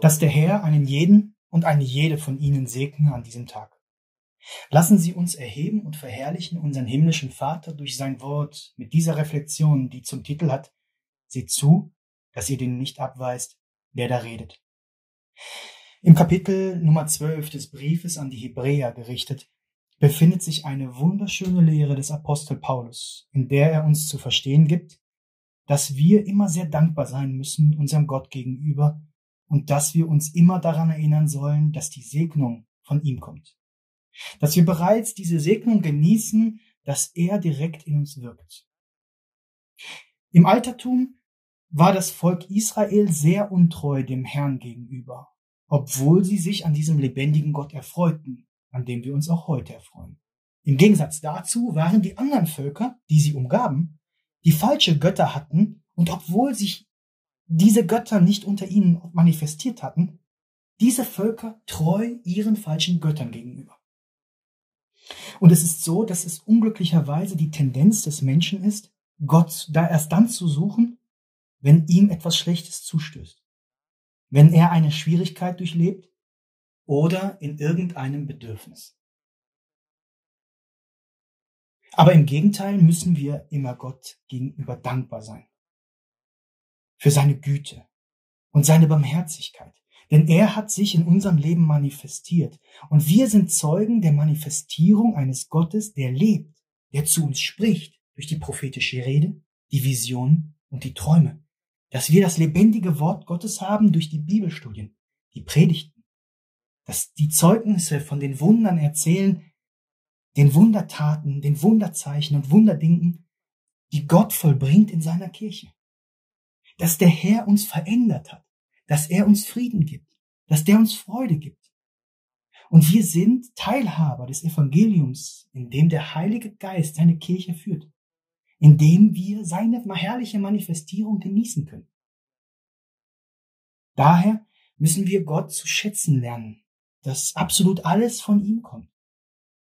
dass der Herr einen jeden und eine jede von Ihnen segne an diesem Tag. Lassen Sie uns erheben und verherrlichen unseren himmlischen Vater durch sein Wort mit dieser Reflexion, die zum Titel hat, Seht zu, dass ihr den nicht abweist, wer da redet. Im Kapitel Nummer 12 des Briefes an die Hebräer gerichtet, befindet sich eine wunderschöne Lehre des Apostel Paulus, in der er uns zu verstehen gibt, dass wir immer sehr dankbar sein müssen unserem Gott gegenüber und dass wir uns immer daran erinnern sollen, dass die Segnung von ihm kommt. Dass wir bereits diese Segnung genießen, dass er direkt in uns wirkt. Im Altertum war das Volk Israel sehr untreu dem Herrn gegenüber, obwohl sie sich an diesem lebendigen Gott erfreuten, an dem wir uns auch heute erfreuen. Im Gegensatz dazu waren die anderen Völker, die sie umgaben, die falsche Götter hatten und obwohl sich diese Götter nicht unter ihnen manifestiert hatten, diese Völker treu ihren falschen Göttern gegenüber. Und es ist so, dass es unglücklicherweise die Tendenz des Menschen ist, Gott da erst dann zu suchen, wenn ihm etwas Schlechtes zustößt, wenn er eine Schwierigkeit durchlebt oder in irgendeinem Bedürfnis. Aber im Gegenteil müssen wir immer Gott gegenüber dankbar sein. Für seine Güte und seine Barmherzigkeit. Denn er hat sich in unserem Leben manifestiert. Und wir sind Zeugen der Manifestierung eines Gottes, der lebt, der zu uns spricht durch die prophetische Rede, die Vision und die Träume. Dass wir das lebendige Wort Gottes haben durch die Bibelstudien, die Predigten. Dass die Zeugnisse von den Wundern erzählen, den Wundertaten, den Wunderzeichen und Wunderdingen, die Gott vollbringt in seiner Kirche. Dass der Herr uns verändert hat, dass er uns Frieden gibt, dass der uns Freude gibt. Und wir sind Teilhaber des Evangeliums, in dem der Heilige Geist seine Kirche führt, in dem wir seine herrliche Manifestierung genießen können. Daher müssen wir Gott zu schätzen lernen, dass absolut alles von ihm kommt.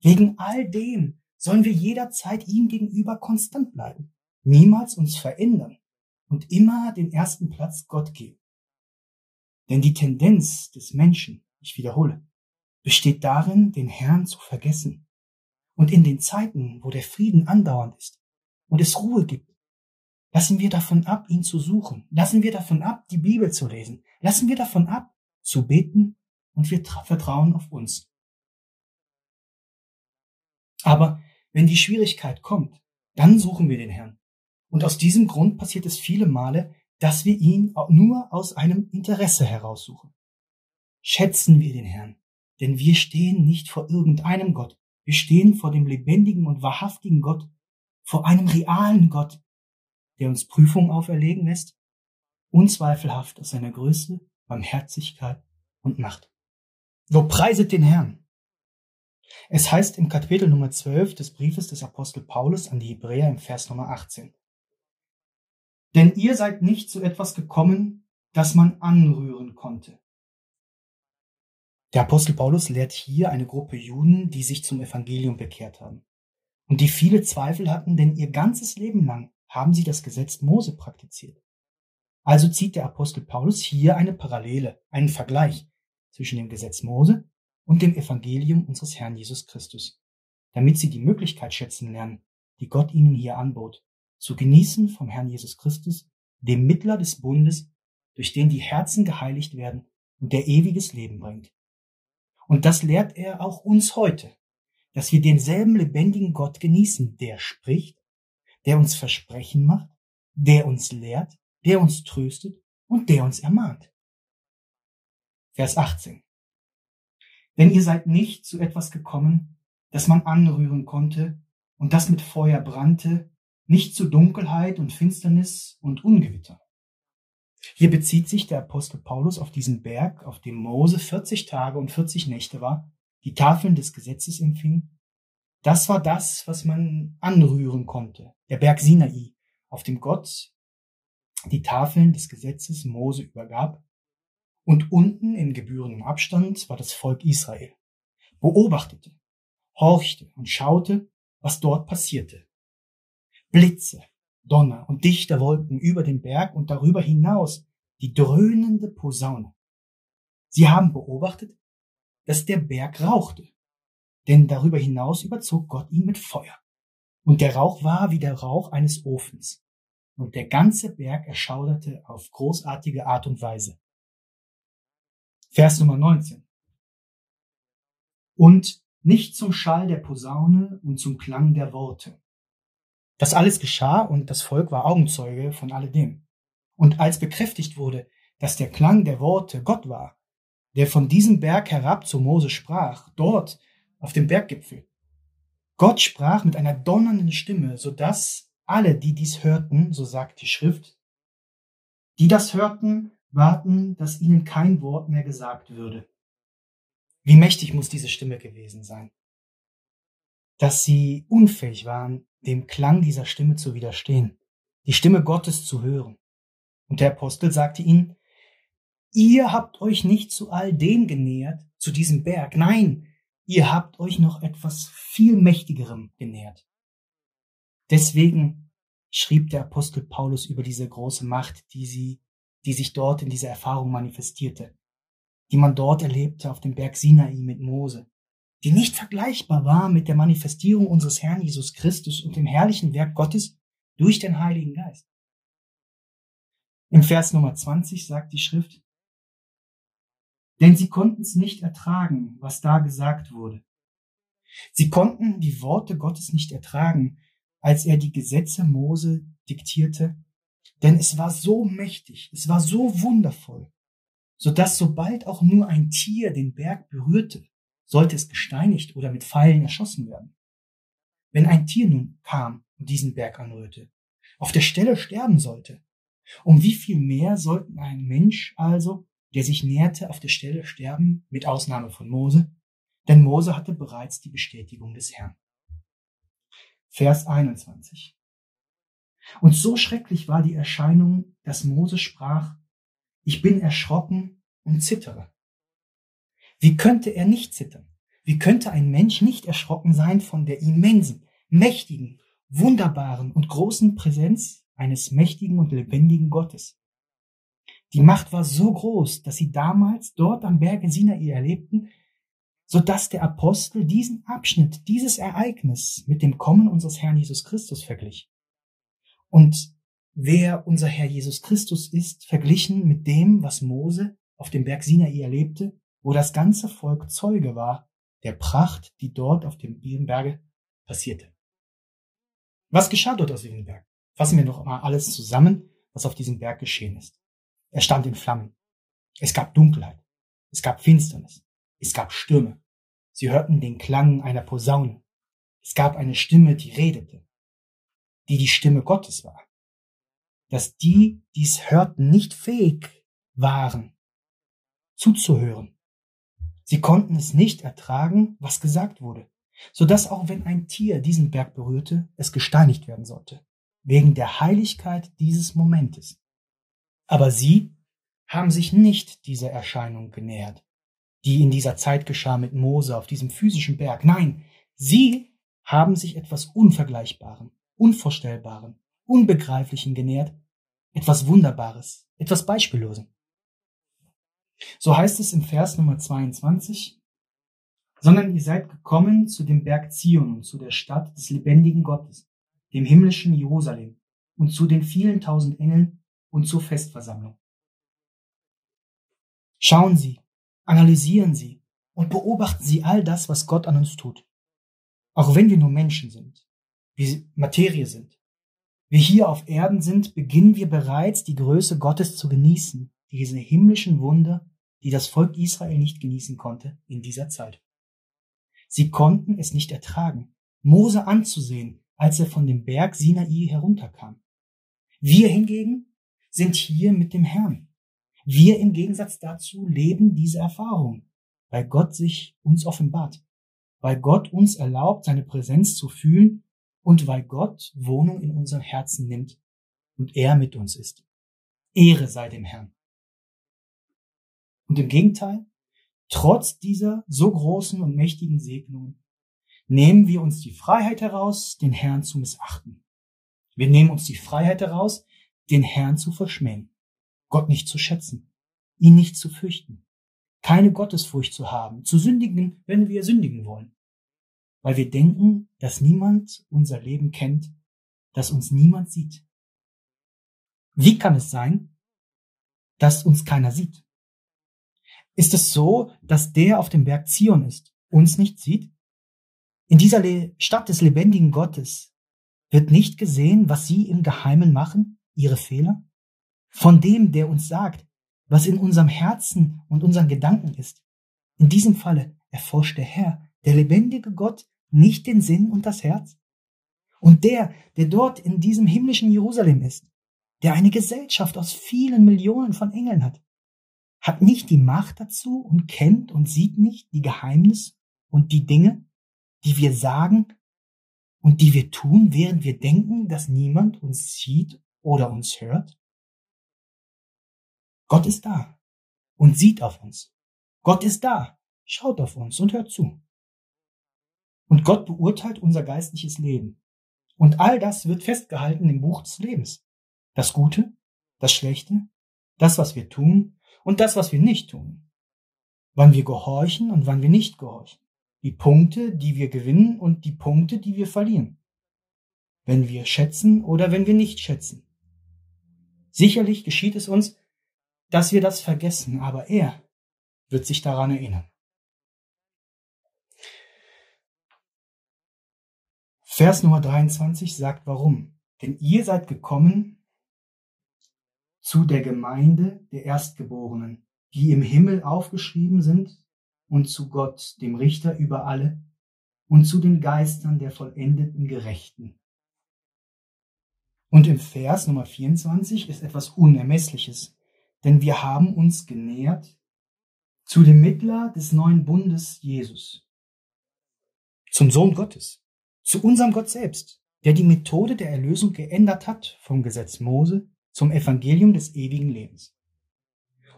Wegen all dem sollen wir jederzeit ihm gegenüber konstant bleiben, niemals uns verändern und immer den ersten Platz Gott geben. Denn die Tendenz des Menschen, ich wiederhole, besteht darin, den Herrn zu vergessen. Und in den Zeiten, wo der Frieden andauernd ist und es Ruhe gibt, lassen wir davon ab, ihn zu suchen. Lassen wir davon ab, die Bibel zu lesen. Lassen wir davon ab, zu beten und wir vertrauen auf uns. Aber wenn die Schwierigkeit kommt, dann suchen wir den Herrn. Und aus diesem Grund passiert es viele Male, dass wir ihn nur aus einem Interesse heraussuchen. Schätzen wir den Herrn, denn wir stehen nicht vor irgendeinem Gott. Wir stehen vor dem lebendigen und wahrhaftigen Gott, vor einem realen Gott, der uns Prüfungen auferlegen lässt, unzweifelhaft aus seiner Größe, Barmherzigkeit und Macht. So preiset den Herrn. Es heißt im Kapitel Nummer 12 des Briefes des Apostel Paulus an die Hebräer im Vers Nummer 18. Denn ihr seid nicht zu etwas gekommen, das man anrühren konnte. Der Apostel Paulus lehrt hier eine Gruppe Juden, die sich zum Evangelium bekehrt haben und die viele Zweifel hatten, denn ihr ganzes Leben lang haben sie das Gesetz Mose praktiziert. Also zieht der Apostel Paulus hier eine Parallele, einen Vergleich zwischen dem Gesetz Mose und dem Evangelium unseres Herrn Jesus Christus, damit sie die Möglichkeit schätzen lernen, die Gott ihnen hier anbot, zu genießen vom Herrn Jesus Christus, dem Mittler des Bundes, durch den die Herzen geheiligt werden und der ewiges Leben bringt. Und das lehrt er auch uns heute, dass wir denselben lebendigen Gott genießen, der spricht, der uns Versprechen macht, der uns lehrt, der uns tröstet und der uns ermahnt. Vers 18. Denn ihr seid nicht zu etwas gekommen, das man anrühren konnte und das mit Feuer brannte nicht zu Dunkelheit und Finsternis und Ungewitter. Hier bezieht sich der Apostel Paulus auf diesen Berg, auf dem Mose 40 Tage und 40 Nächte war, die Tafeln des Gesetzes empfing. Das war das, was man anrühren konnte, der Berg Sinai, auf dem Gott die Tafeln des Gesetzes Mose übergab. Und unten in gebührendem Abstand war das Volk Israel, beobachtete, horchte und schaute, was dort passierte. Blitze, Donner und dichte Wolken über den Berg und darüber hinaus die dröhnende Posaune, Sie haben beobachtet, dass der Berg rauchte, denn darüber hinaus überzog Gott ihn mit Feuer. Und der Rauch war wie der Rauch eines Ofens, und der ganze Berg erschauderte auf großartige Art und Weise. Vers Nummer 19. Und nicht zum Schall der Posaune und zum Klang der Worte. Das alles geschah und das Volk war Augenzeuge von alledem. Und als bekräftigt wurde, dass der Klang der Worte Gott war, der von diesem Berg herab zu Mose sprach, dort auf dem Berggipfel. Gott sprach mit einer donnernden Stimme, so dass alle, die dies hörten, so sagt die Schrift, die das hörten, warten, dass ihnen kein Wort mehr gesagt würde. Wie mächtig muss diese Stimme gewesen sein, dass sie unfähig waren, dem Klang dieser Stimme zu widerstehen, die Stimme Gottes zu hören. Und der Apostel sagte ihnen, ihr habt euch nicht zu all dem genähert, zu diesem Berg, nein, ihr habt euch noch etwas viel mächtigerem genähert. Deswegen schrieb der Apostel Paulus über diese große Macht, die sie, die sich dort in dieser Erfahrung manifestierte, die man dort erlebte auf dem Berg Sinai mit Mose, die nicht vergleichbar war mit der Manifestierung unseres Herrn Jesus Christus und dem herrlichen Werk Gottes durch den Heiligen Geist. Im Vers Nummer 20 sagt die Schrift, denn sie konnten es nicht ertragen, was da gesagt wurde. Sie konnten die Worte Gottes nicht ertragen, als er die Gesetze Mose diktierte, denn es war so mächtig, es war so wundervoll, so dass sobald auch nur ein Tier den Berg berührte, sollte es gesteinigt oder mit Pfeilen erschossen werden. Wenn ein Tier nun kam und diesen Berg anrührte, auf der Stelle sterben sollte, um wie viel mehr sollten ein Mensch also, der sich näherte, auf der Stelle sterben, mit Ausnahme von Mose? Denn Mose hatte bereits die Bestätigung des Herrn. Vers 21. Und so schrecklich war die Erscheinung, dass Mose sprach, ich bin erschrocken und zittere. Wie könnte er nicht zittern? Wie könnte ein Mensch nicht erschrocken sein von der immensen, mächtigen, wunderbaren und großen Präsenz eines mächtigen und lebendigen Gottes? Die Macht war so groß, dass sie damals dort am Berge Sinai erlebten, so dass der Apostel diesen Abschnitt, dieses Ereignis mit dem Kommen unseres Herrn Jesus Christus verglich. Und wer unser Herr Jesus Christus ist, verglichen mit dem, was Mose auf dem Berg Sinai erlebte, wo das ganze Volk Zeuge war der Pracht, die dort auf dem Berge passierte. Was geschah dort auf diesem Berg? Fassen wir noch mal alles zusammen, was auf diesem Berg geschehen ist. Er stand in Flammen. Es gab Dunkelheit. Es gab Finsternis. Es gab Stürme. Sie hörten den Klang einer Posaune. Es gab eine Stimme, die redete, die die Stimme Gottes war. Dass die, dies hörten, nicht fähig waren, zuzuhören Sie konnten es nicht ertragen, was gesagt wurde, so dass auch wenn ein Tier diesen Berg berührte, es gesteinigt werden sollte, wegen der Heiligkeit dieses Momentes. Aber sie haben sich nicht dieser Erscheinung genähert, die in dieser Zeit geschah mit Mose auf diesem physischen Berg. Nein, sie haben sich etwas Unvergleichbarem, Unvorstellbarem, Unbegreiflichen genähert, etwas Wunderbares, etwas Beispiellosem. So heißt es im Vers Nummer 22, sondern ihr seid gekommen zu dem Berg Zion und zu der Stadt des lebendigen Gottes, dem himmlischen Jerusalem und zu den vielen tausend Engeln und zur Festversammlung. Schauen Sie, analysieren Sie und beobachten Sie all das, was Gott an uns tut. Auch wenn wir nur Menschen sind, wie Materie sind, wir hier auf Erden sind, beginnen wir bereits die Größe Gottes zu genießen diese himmlischen Wunder, die das Volk Israel nicht genießen konnte in dieser Zeit. Sie konnten es nicht ertragen, Mose anzusehen, als er von dem Berg Sinai herunterkam. Wir hingegen sind hier mit dem Herrn. Wir im Gegensatz dazu leben diese Erfahrung, weil Gott sich uns offenbart, weil Gott uns erlaubt, seine Präsenz zu fühlen und weil Gott Wohnung in unserem Herzen nimmt und er mit uns ist. Ehre sei dem Herrn. Und im Gegenteil, trotz dieser so großen und mächtigen Segnungen, nehmen wir uns die Freiheit heraus, den Herrn zu missachten. Wir nehmen uns die Freiheit heraus, den Herrn zu verschmähen, Gott nicht zu schätzen, ihn nicht zu fürchten, keine Gottesfurcht zu haben, zu sündigen, wenn wir sündigen wollen, weil wir denken, dass niemand unser Leben kennt, dass uns niemand sieht. Wie kann es sein, dass uns keiner sieht? Ist es so, dass der auf dem Berg Zion ist, uns nicht sieht? In dieser Stadt des lebendigen Gottes wird nicht gesehen, was sie im Geheimen machen, ihre Fehler? Von dem, der uns sagt, was in unserem Herzen und unseren Gedanken ist. In diesem Falle erforscht der Herr, der lebendige Gott, nicht den Sinn und das Herz? Und der, der dort in diesem himmlischen Jerusalem ist, der eine Gesellschaft aus vielen Millionen von Engeln hat, hat nicht die Macht dazu und kennt und sieht nicht die Geheimnisse und die Dinge, die wir sagen und die wir tun, während wir denken, dass niemand uns sieht oder uns hört? Gott ist da und sieht auf uns. Gott ist da, schaut auf uns und hört zu. Und Gott beurteilt unser geistliches Leben. Und all das wird festgehalten im Buch des Lebens. Das Gute, das Schlechte, das, was wir tun und das, was wir nicht tun. Wann wir gehorchen und wann wir nicht gehorchen. Die Punkte, die wir gewinnen und die Punkte, die wir verlieren. Wenn wir schätzen oder wenn wir nicht schätzen. Sicherlich geschieht es uns, dass wir das vergessen, aber er wird sich daran erinnern. Vers Nummer 23 sagt warum. Denn ihr seid gekommen zu der Gemeinde der Erstgeborenen, die im Himmel aufgeschrieben sind, und zu Gott, dem Richter über alle, und zu den Geistern der vollendeten Gerechten. Und im Vers Nummer 24 ist etwas Unermessliches, denn wir haben uns genähert zu dem Mittler des neuen Bundes Jesus, zum Sohn Gottes, zu unserem Gott selbst, der die Methode der Erlösung geändert hat vom Gesetz Mose zum Evangelium des ewigen Lebens.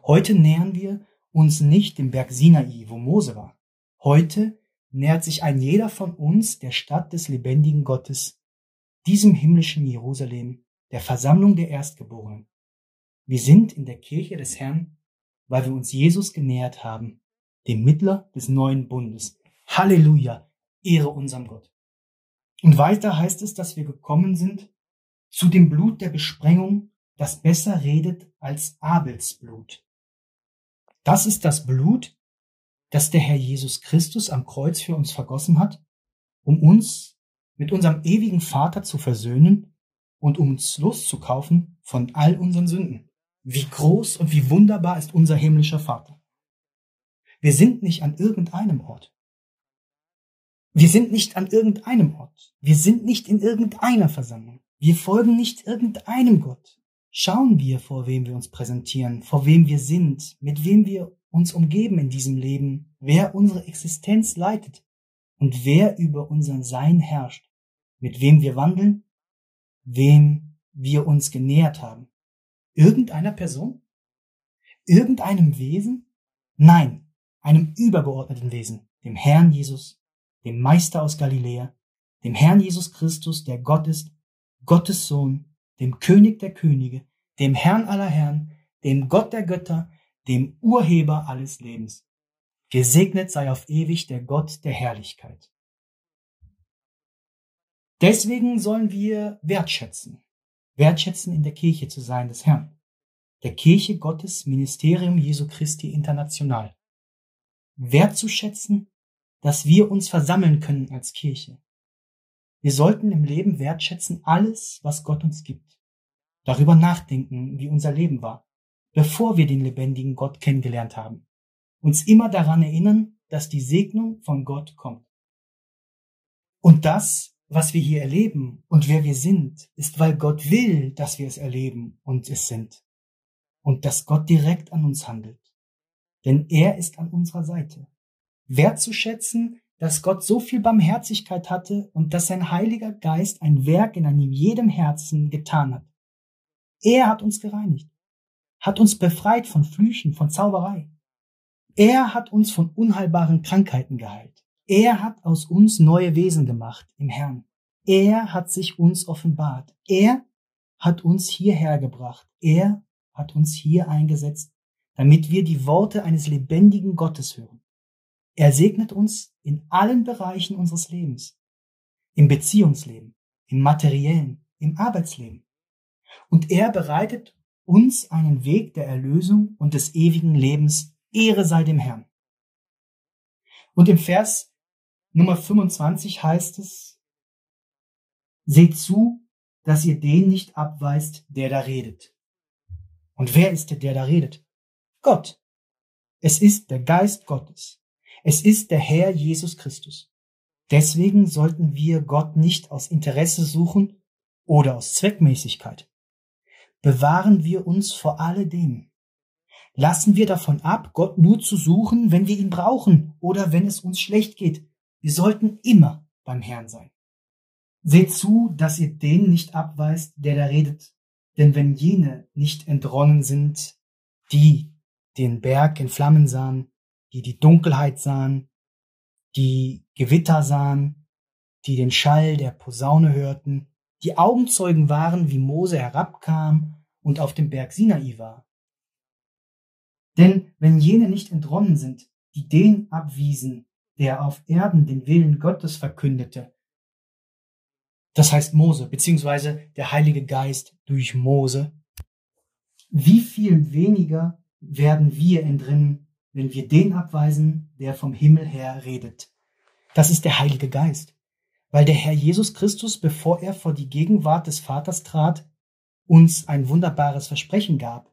Heute nähern wir uns nicht dem Berg Sinai, wo Mose war. Heute nähert sich ein jeder von uns der Stadt des lebendigen Gottes, diesem himmlischen Jerusalem, der Versammlung der Erstgeborenen, wir sind in der Kirche des Herrn, weil wir uns Jesus genähert haben, dem Mittler des neuen Bundes. Halleluja, Ehre unserem Gott. Und weiter heißt es, dass wir gekommen sind zu dem Blut der Besprengung, das besser redet als Abels Blut. Das ist das Blut, das der Herr Jesus Christus am Kreuz für uns vergossen hat, um uns mit unserem ewigen Vater zu versöhnen und um uns loszukaufen von all unseren Sünden. Wie groß und wie wunderbar ist unser himmlischer Vater. Wir sind nicht an irgendeinem Ort. Wir sind nicht an irgendeinem Ort. Wir sind nicht in irgendeiner Versammlung. Wir folgen nicht irgendeinem Gott. Schauen wir, vor wem wir uns präsentieren, vor wem wir sind, mit wem wir uns umgeben in diesem Leben, wer unsere Existenz leitet und wer über unser Sein herrscht, mit wem wir wandeln, wem wir uns genähert haben. Irgendeiner Person? Irgendeinem Wesen? Nein, einem übergeordneten Wesen, dem Herrn Jesus, dem Meister aus Galiläa, dem Herrn Jesus Christus, der Gott ist, Gottes Sohn, dem König der Könige, dem Herrn aller Herren, dem Gott der Götter, dem Urheber alles Lebens. Gesegnet sei auf ewig der Gott der Herrlichkeit. Deswegen sollen wir wertschätzen, wertschätzen, in der Kirche zu sein des Herrn, der Kirche Gottes Ministerium Jesu Christi International. Wertzuschätzen, dass wir uns versammeln können als Kirche. Wir sollten im Leben wertschätzen alles, was Gott uns gibt. Darüber nachdenken, wie unser Leben war, bevor wir den lebendigen Gott kennengelernt haben. Uns immer daran erinnern, dass die Segnung von Gott kommt. Und das was wir hier erleben und wer wir sind, ist, weil Gott will, dass wir es erleben und es sind. Und dass Gott direkt an uns handelt. Denn er ist an unserer Seite. Wertzuschätzen, dass Gott so viel Barmherzigkeit hatte und dass sein Heiliger Geist ein Werk in einem jedem Herzen getan hat. Er hat uns gereinigt, hat uns befreit von Flüchen, von Zauberei. Er hat uns von unheilbaren Krankheiten geheilt. Er hat aus uns neue Wesen gemacht im Herrn. Er hat sich uns offenbart. Er hat uns hierher gebracht. Er hat uns hier eingesetzt, damit wir die Worte eines lebendigen Gottes hören. Er segnet uns in allen Bereichen unseres Lebens. Im Beziehungsleben, im materiellen, im Arbeitsleben. Und er bereitet uns einen Weg der Erlösung und des ewigen Lebens. Ehre sei dem Herrn. Und im Vers Nummer 25 heißt es, Seht zu, dass ihr den nicht abweist, der da redet. Und wer ist der, der da redet? Gott. Es ist der Geist Gottes. Es ist der Herr Jesus Christus. Deswegen sollten wir Gott nicht aus Interesse suchen oder aus Zweckmäßigkeit. Bewahren wir uns vor alledem. Lassen wir davon ab, Gott nur zu suchen, wenn wir ihn brauchen oder wenn es uns schlecht geht. Wir sollten immer beim Herrn sein. Seht zu, dass ihr den nicht abweist, der da redet. Denn wenn jene nicht entronnen sind, die den Berg in Flammen sahen, die die Dunkelheit sahen, die Gewitter sahen, die den Schall der Posaune hörten, die Augenzeugen waren, wie Mose herabkam und auf dem Berg Sinai war. Denn wenn jene nicht entronnen sind, die den abwiesen, der auf Erden den Willen Gottes verkündete, das heißt Mose, beziehungsweise der Heilige Geist durch Mose, wie viel weniger werden wir entrinnen, wenn wir den abweisen, der vom Himmel her redet. Das ist der Heilige Geist. Weil der Herr Jesus Christus, bevor er vor die Gegenwart des Vaters trat, uns ein wunderbares Versprechen gab,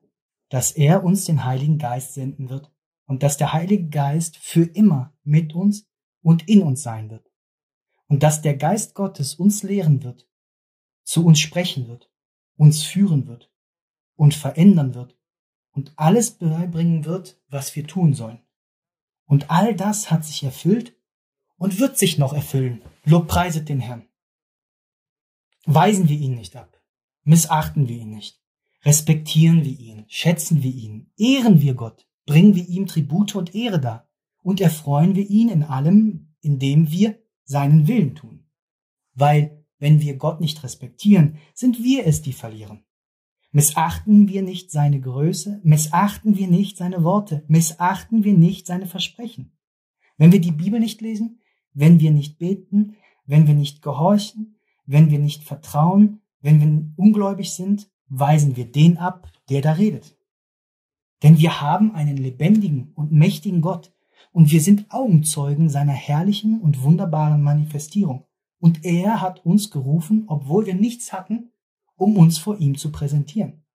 dass er uns den Heiligen Geist senden wird und dass der Heilige Geist für immer mit uns und in uns sein wird. Und dass der Geist Gottes uns lehren wird, zu uns sprechen wird, uns führen wird und verändern wird und alles beibringen wird, was wir tun sollen. Und all das hat sich erfüllt und wird sich noch erfüllen. Lobpreiset den Herrn. Weisen wir ihn nicht ab, missachten wir ihn nicht, respektieren wir ihn, schätzen wir ihn, ehren wir Gott, bringen wir ihm Tribute und Ehre dar und erfreuen wir ihn in allem, indem wir seinen Willen tun. Weil, wenn wir Gott nicht respektieren, sind wir es, die verlieren. Missachten wir nicht seine Größe, missachten wir nicht seine Worte, missachten wir nicht seine Versprechen. Wenn wir die Bibel nicht lesen, wenn wir nicht beten, wenn wir nicht gehorchen, wenn wir nicht vertrauen, wenn wir ungläubig sind, weisen wir den ab, der da redet. Denn wir haben einen lebendigen und mächtigen Gott und wir sind Augenzeugen seiner herrlichen und wunderbaren Manifestierung. Und er hat uns gerufen, obwohl wir nichts hatten, um uns vor ihm zu präsentieren.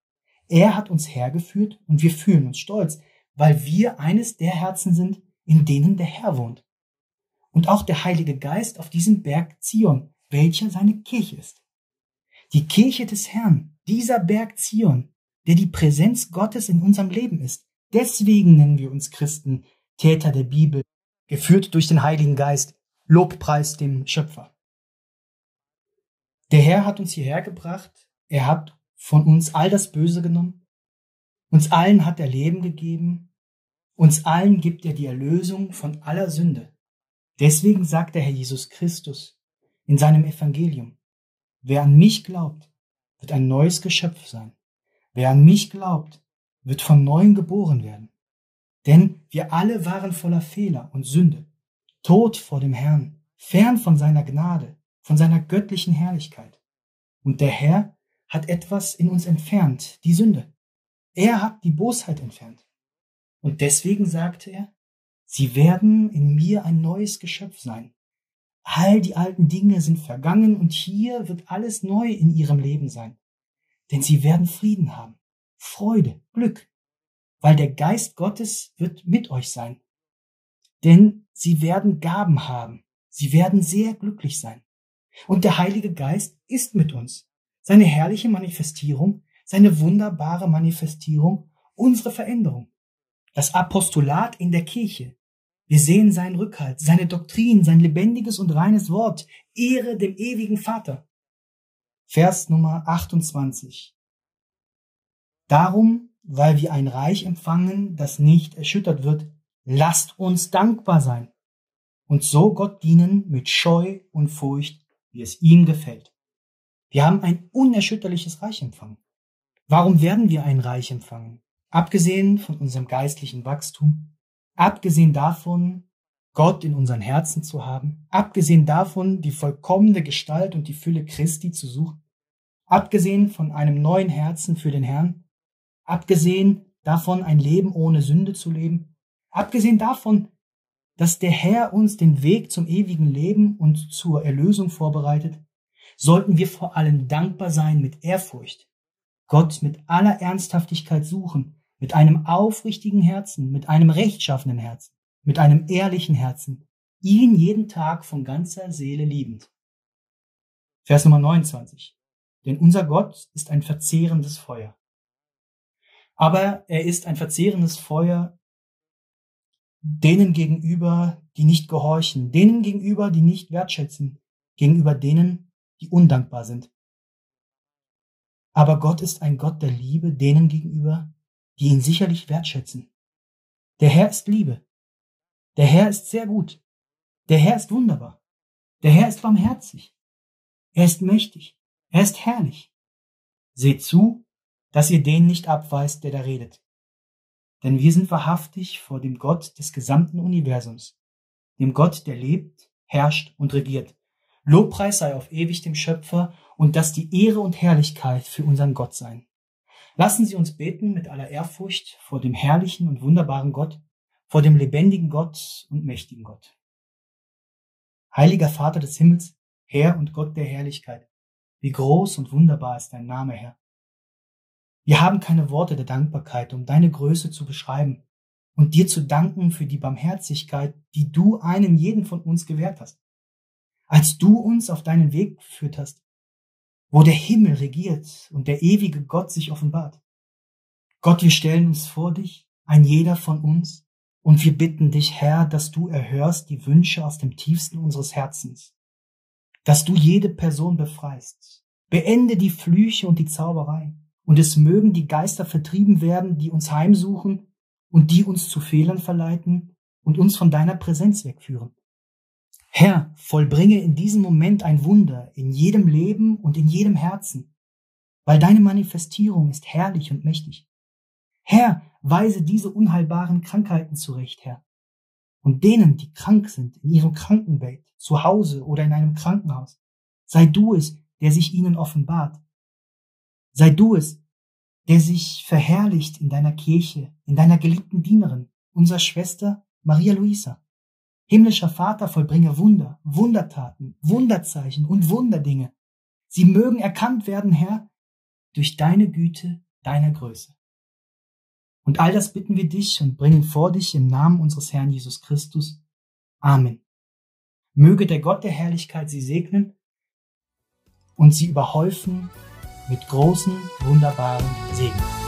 Er hat uns hergeführt und wir fühlen uns stolz, weil wir eines der Herzen sind, in denen der Herr wohnt. Und auch der Heilige Geist auf diesem Berg Zion, welcher seine Kirche ist. Die Kirche des Herrn, dieser Berg Zion, der die Präsenz Gottes in unserem Leben ist. Deswegen nennen wir uns Christen Täter der Bibel, geführt durch den Heiligen Geist, Lobpreis dem Schöpfer. Der Herr hat uns hierher gebracht, er hat von uns all das Böse genommen, uns allen hat er Leben gegeben, uns allen gibt er die Erlösung von aller Sünde. Deswegen sagt der Herr Jesus Christus in seinem Evangelium, wer an mich glaubt, wird ein neues Geschöpf sein. Wer an mich glaubt, wird von neuem geboren werden. Denn wir alle waren voller Fehler und Sünde, tot vor dem Herrn, fern von seiner Gnade, von seiner göttlichen Herrlichkeit. Und der Herr hat etwas in uns entfernt, die Sünde. Er hat die Bosheit entfernt. Und deswegen sagte er, sie werden in mir ein neues Geschöpf sein. All die alten Dinge sind vergangen und hier wird alles neu in ihrem Leben sein. Denn sie werden Frieden haben, Freude, Glück, weil der Geist Gottes wird mit euch sein. Denn sie werden Gaben haben, sie werden sehr glücklich sein. Und der Heilige Geist ist mit uns seine herrliche Manifestierung, seine wunderbare Manifestierung, unsere Veränderung. Das Apostolat in der Kirche. Wir sehen seinen Rückhalt, seine Doktrin, sein lebendiges und reines Wort. Ehre dem ewigen Vater. Vers Nummer 28. Darum, weil wir ein Reich empfangen, das nicht erschüttert wird, lasst uns dankbar sein und so Gott dienen mit Scheu und Furcht, wie es ihm gefällt. Wir haben ein unerschütterliches Reich empfangen. Warum werden wir ein Reich empfangen? abgesehen von unserem geistlichen Wachstum, abgesehen davon, Gott in unseren Herzen zu haben, abgesehen davon, die vollkommene Gestalt und die Fülle Christi zu suchen, abgesehen von einem neuen Herzen für den Herrn, abgesehen davon, ein Leben ohne Sünde zu leben, abgesehen davon, dass der Herr uns den Weg zum ewigen Leben und zur Erlösung vorbereitet, sollten wir vor allem dankbar sein mit Ehrfurcht, Gott mit aller Ernsthaftigkeit suchen, mit einem aufrichtigen Herzen, mit einem rechtschaffenen Herzen mit einem ehrlichen Herzen, ihn jeden Tag von ganzer Seele liebend. Vers Nummer 29. Denn unser Gott ist ein verzehrendes Feuer. Aber er ist ein verzehrendes Feuer denen gegenüber, die nicht gehorchen, denen gegenüber, die nicht wertschätzen, gegenüber denen, die undankbar sind. Aber Gott ist ein Gott der Liebe denen gegenüber, die ihn sicherlich wertschätzen. Der Herr ist Liebe. Der Herr ist sehr gut. Der Herr ist wunderbar. Der Herr ist barmherzig. Er ist mächtig. Er ist herrlich. Seht zu, dass ihr den nicht abweist, der da redet. Denn wir sind wahrhaftig vor dem Gott des gesamten Universums, dem Gott, der lebt, herrscht und regiert. Lobpreis sei auf ewig dem Schöpfer und dass die Ehre und Herrlichkeit für unseren Gott sein. Lassen Sie uns beten mit aller Ehrfurcht vor dem herrlichen und wunderbaren Gott, vor dem lebendigen Gott und mächtigen Gott. Heiliger Vater des Himmels, Herr und Gott der Herrlichkeit, wie groß und wunderbar ist dein Name, Herr. Wir haben keine Worte der Dankbarkeit, um deine Größe zu beschreiben und dir zu danken für die Barmherzigkeit, die du einen jeden von uns gewährt hast. Als du uns auf deinen Weg geführt hast, wo der Himmel regiert und der ewige Gott sich offenbart. Gott, wir stellen uns vor dich, ein jeder von uns, und wir bitten dich, Herr, dass du erhörst die Wünsche aus dem tiefsten unseres Herzens, dass du jede Person befreist. Beende die Flüche und die Zauberei, und es mögen die Geister vertrieben werden, die uns heimsuchen und die uns zu Fehlern verleiten und uns von deiner Präsenz wegführen. Herr, vollbringe in diesem Moment ein Wunder in jedem Leben und in jedem Herzen, weil deine Manifestierung ist herrlich und mächtig. Herr, weise diese unheilbaren Krankheiten zurecht, Herr. Und denen, die krank sind, in ihrem Krankenbett, zu Hause oder in einem Krankenhaus, sei du es, der sich ihnen offenbart. Sei du es, der sich verherrlicht in deiner Kirche, in deiner geliebten Dienerin, unserer Schwester Maria Luisa. Himmlischer Vater, vollbringe Wunder, Wundertaten, Wunderzeichen und Wunderdinge. Sie mögen erkannt werden, Herr, durch deine Güte, deiner Größe. Und all das bitten wir dich und bringen vor dich im Namen unseres Herrn Jesus Christus. Amen. Möge der Gott der Herrlichkeit sie segnen und sie überhäufen mit großen, wunderbaren Segen.